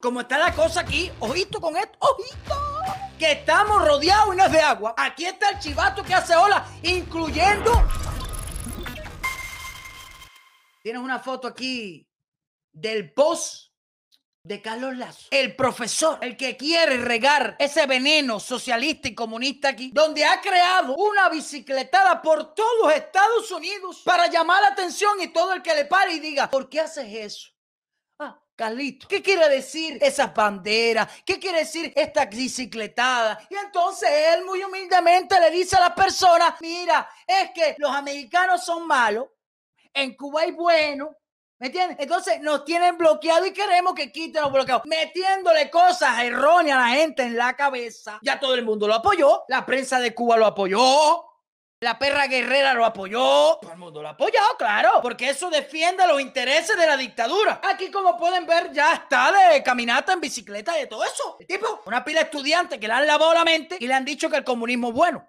Como está la cosa aquí, ojito con esto, ojito. Que estamos rodeados y no es de agua. Aquí está el chivato que hace ola, incluyendo. Tienes una foto aquí del post de Carlos Lazo. El profesor, el que quiere regar ese veneno socialista y comunista aquí, donde ha creado una bicicletada por todos Estados Unidos para llamar la atención y todo el que le pare y diga, ¿por qué haces eso? Carlito, ¿qué quiere decir esas banderas? ¿Qué quiere decir esta bicicletada? Y entonces él muy humildemente le dice a las personas, mira, es que los americanos son malos, en Cuba hay buenos, ¿Me entiendes? Entonces nos tienen bloqueado y queremos que quiten los bloqueados, metiéndole cosas erróneas a la gente en la cabeza. Ya todo el mundo lo apoyó, la prensa de Cuba lo apoyó, la perra guerrera lo apoyó, todo el mundo lo apoyó, claro, porque eso defiende los intereses de la dictadura. Aquí, como pueden ver, ya está de caminata en bicicleta y todo eso. El tipo, una pila de estudiantes que le han lavado la mente y le han dicho que el comunismo es bueno.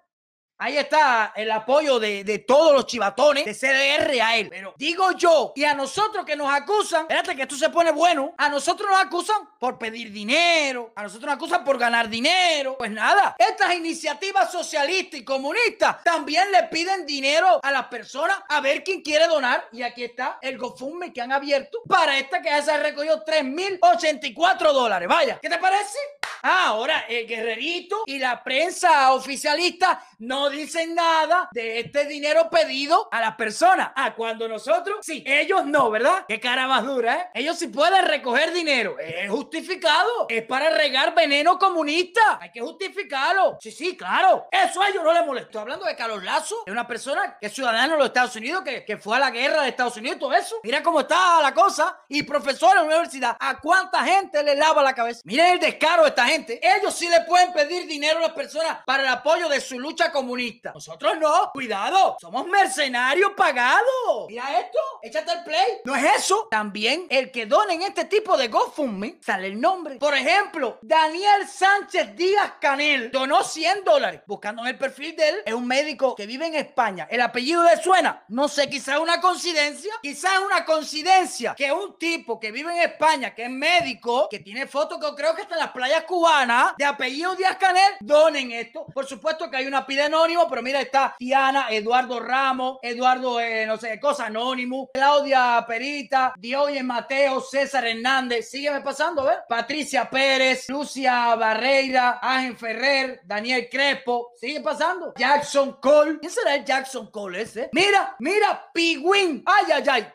Ahí está el apoyo de, de, todos los chivatones de CDR a él. Pero digo yo, y a nosotros que nos acusan, espérate que esto se pone bueno, a nosotros nos acusan por pedir dinero, a nosotros nos acusan por ganar dinero. Pues nada, estas iniciativas socialistas y comunistas también le piden dinero a las personas a ver quién quiere donar. Y aquí está el GoFundMe que han abierto para esta que ya se ha recogido 3.084 dólares. Vaya, ¿qué te parece? Ah, ahora el guerrerito y la prensa oficialista no dicen nada de este dinero pedido a las personas. Ah, cuando nosotros, sí, ellos no, ¿verdad? Qué cara más dura, ¿eh? Ellos sí pueden recoger dinero. Es justificado. Es para regar veneno comunista. Hay que justificarlo. Sí, sí, claro. Eso a ellos no les molestó. Hablando de Carlos Lazo, es una persona que es ciudadano de los Estados Unidos, que, que fue a la guerra de Estados Unidos y todo eso. Mira cómo está la cosa. Y profesor en la universidad, ¿a cuánta gente le lava la cabeza? Miren el descaro de esta gente. Ellos sí le pueden pedir dinero a las personas para el apoyo de su lucha comunista. Nosotros no. Cuidado. Somos mercenarios pagados. Mira esto. Échate el play. No es eso. También el que donen este tipo de GoFundMe sale el nombre. Por ejemplo, Daniel Sánchez Díaz Canel donó 100 dólares. Buscando en el perfil de él, es un médico que vive en España. El apellido le suena. No sé, quizás es una coincidencia. Quizás es una coincidencia que un tipo que vive en España, que es médico, que tiene fotos que creo que está en las playas cubanas, de apellido Díaz Canel, donen esto. Por supuesto que hay una anónimo, pero mira, está Tiana, Eduardo Ramos, Eduardo, eh, no sé, cosa anónimo, Claudia Perita, Dioye Mateo, César Hernández, sígueme pasando, ver. Patricia Pérez, Lucia Barreira, Ángel Ferrer, Daniel Crespo, sigue pasando. Jackson Cole, ¿quién será el Jackson Cole ese? Mira, mira, Pigüín, ay, ay, ay.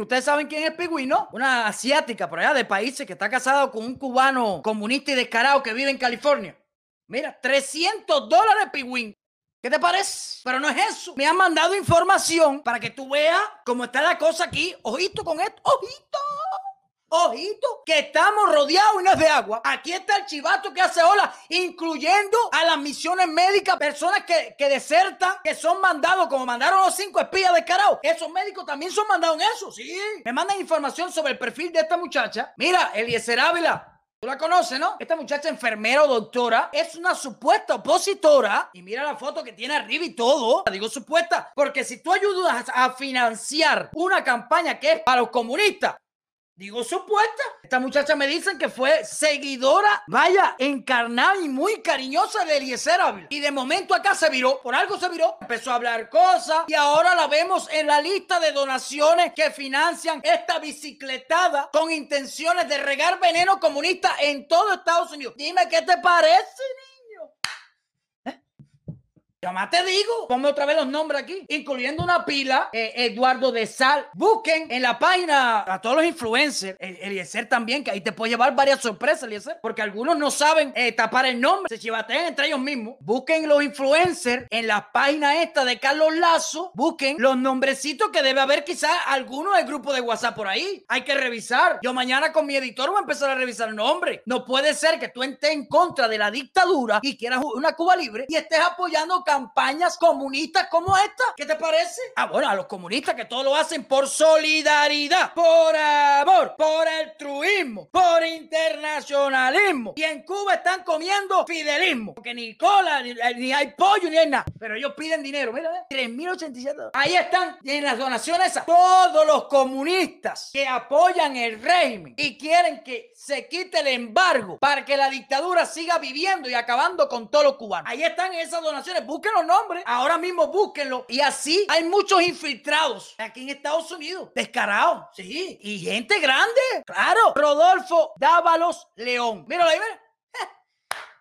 Ustedes saben quién es Pigüín, ¿no? Una asiática por allá de países que está casado con un cubano comunista y descarado que vive en California. Mira, 300 dólares Pigüín. ¿Qué te parece? Pero no es eso. Me han mandado información para que tú veas cómo está la cosa aquí. Ojito con esto. Ojito. Ojito, que estamos rodeados y no es de agua. Aquí está el chivato que hace ola, incluyendo a las misiones médicas, personas que, que desertan, que son mandados, como mandaron los cinco espías de Carao. Esos médicos también son mandados en eso, sí. Me mandan información sobre el perfil de esta muchacha. Mira, Eliezer Ávila, Tú la conoces, ¿no? Esta muchacha enfermera o doctora es una supuesta opositora. Y mira la foto que tiene arriba y todo. La digo supuesta porque si tú ayudas a financiar una campaña que es para los comunistas, Digo supuesta. Esta muchacha me dicen que fue seguidora, vaya, encarnada y muy cariñosa de Eliezer Ávila. Y de momento acá se viró, por algo se viró, empezó a hablar cosas y ahora la vemos en la lista de donaciones que financian esta bicicletada con intenciones de regar veneno comunista en todo Estados Unidos. Dime qué te parece. Ya más te digo, ponme otra vez los nombres aquí, incluyendo una pila, eh, Eduardo de Sal. Busquen en la página a todos los influencers, el, Eliezer también, que ahí te puede llevar varias sorpresas, Eliezer, porque algunos no saben eh, tapar el nombre, se chivatean entre ellos mismos. Busquen los influencers en la página esta de Carlos Lazo, busquen los nombrecitos que debe haber quizás alguno del grupo de WhatsApp por ahí. Hay que revisar. Yo mañana con mi editor voy a empezar a revisar el nombre. No puede ser que tú estés en contra de la dictadura y quieras una Cuba libre y estés apoyando campañas comunistas como esta. ¿Qué te parece? Ah, bueno, a los comunistas que todo lo hacen por solidaridad, por amor, por altruismo, por internacionalismo. Y en Cuba están comiendo fidelismo, porque ni cola, ni, hay pollo, ni hay nada. Pero ellos piden dinero, mira, ¿eh? 3.087 Ahí están, en las donaciones todos los comunistas que apoyan el régimen y quieren que se quite el embargo para que la dictadura siga viviendo y acabando con todos los cubanos. Ahí están esas donaciones, busquen los nombres, ahora mismo búsquenlo. Y así hay muchos infiltrados aquí en Estados Unidos, descarados, sí, y gente grande, claro. Rodolfo Dávalos León. Míralo ahí, mira.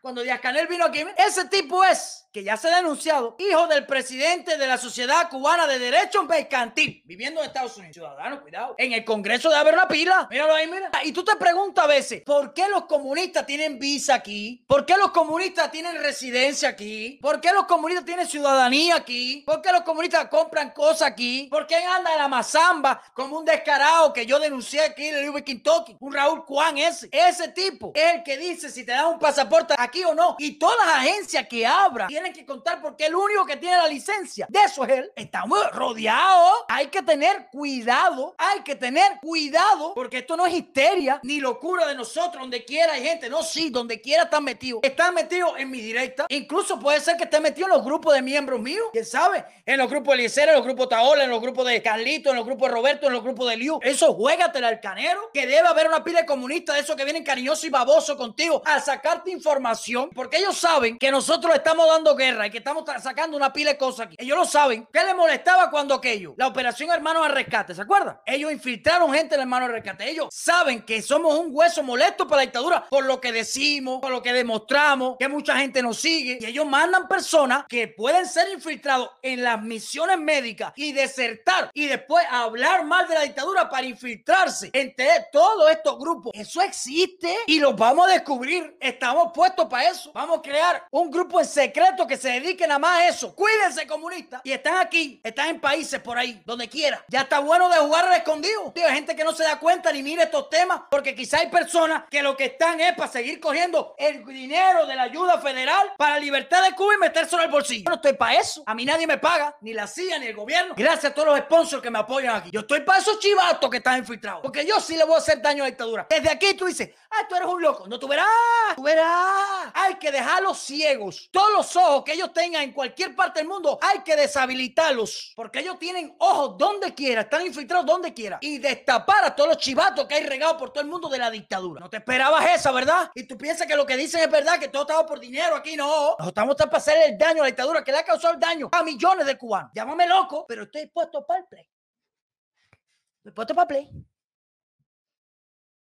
Cuando Díaz Canel vino aquí, ese tipo es que ya se ha denunciado, hijo del presidente de la Sociedad Cubana de Derecho Mercantil, viviendo en Estados Unidos. Ciudadano, cuidado. En el Congreso de haber una pila. Míralo ahí, mira. Y tú te preguntas a veces, ¿por qué los comunistas tienen visa aquí? ¿Por qué los comunistas tienen residencia aquí? ¿Por qué los comunistas tienen ciudadanía aquí? ¿Por qué los comunistas compran cosas aquí? ¿Por qué anda la mazamba como un descarado que yo denuncié aquí en el Kentucky? Un Raúl Juan ese. Ese tipo es el que dice si te dan un pasaporte aquí o no. Y todas las agencias que abran tienen que contar porque el único que tiene la licencia de eso es él. Estamos rodeados. Hay que tener cuidado. Hay que tener cuidado porque esto no es histeria ni locura de nosotros. Donde quiera hay gente. No, sí, donde quiera están metidos. Están metidos en mi directa. Incluso puede ser que esté metido en los grupos de miembros míos. ¿Quién sabe? En los grupos de Eliezer, en los grupos de Taola, en los grupos de Carlito, en los grupos de Roberto, en los grupos de Liu. Eso juégatela al canero. Que debe haber una pila de comunistas de esos que vienen cariñosos y babosos contigo a sacarte información. Porque ellos saben que nosotros estamos dando guerra y que estamos sacando una pila de cosas aquí. Ellos lo saben. ¿Qué les molestaba cuando aquello? La operación Hermanos al Rescate, ¿se acuerdan? Ellos infiltraron gente en Hermanos al Rescate. Ellos saben que somos un hueso molesto para la dictadura por lo que decimos, por lo que demostramos, que mucha gente nos sigue. Y ellos mandan personas que pueden ser infiltrados en las misiones médicas y desertar y después hablar mal de la dictadura para infiltrarse entre todos estos grupos. Eso existe y lo vamos a descubrir. Estamos puestos para eso. Vamos a crear un grupo en secreto que se dediquen a más a eso. Cuídense, comunistas. Y están aquí, están en países por ahí, donde quiera. Ya está bueno de jugar al escondido. hay gente que no se da cuenta ni mira estos temas, porque quizá hay personas que lo que están es para seguir cogiendo el dinero de la ayuda federal para libertad de Cuba y metérselo al bolsillo. Yo no estoy para eso. A mí nadie me paga, ni la CIA, ni el gobierno. Gracias a todos los sponsors que me apoyan aquí. Yo estoy para esos chivatos que están infiltrados. Porque yo sí le voy a hacer daño a la dictadura. Desde aquí tú dices, ah, tú eres un loco. No, tú verás, tú verás. Hay que dejarlos ciegos. Todos los ojos que ellos tengan en cualquier parte del mundo, hay que deshabilitarlos. Porque ellos tienen ojos donde quiera, están infiltrados donde quiera. Y destapar a todos los chivatos que hay regados por todo el mundo de la dictadura. No te esperabas esa, ¿verdad? Y tú piensas que lo que dicen es verdad, que todo estaba por dinero aquí. No. Nosotros estamos para hacer el daño a la dictadura que le ha causado el daño a millones de cubanos. Llámame loco, pero estoy puesto para el play. Estoy puesto para el play.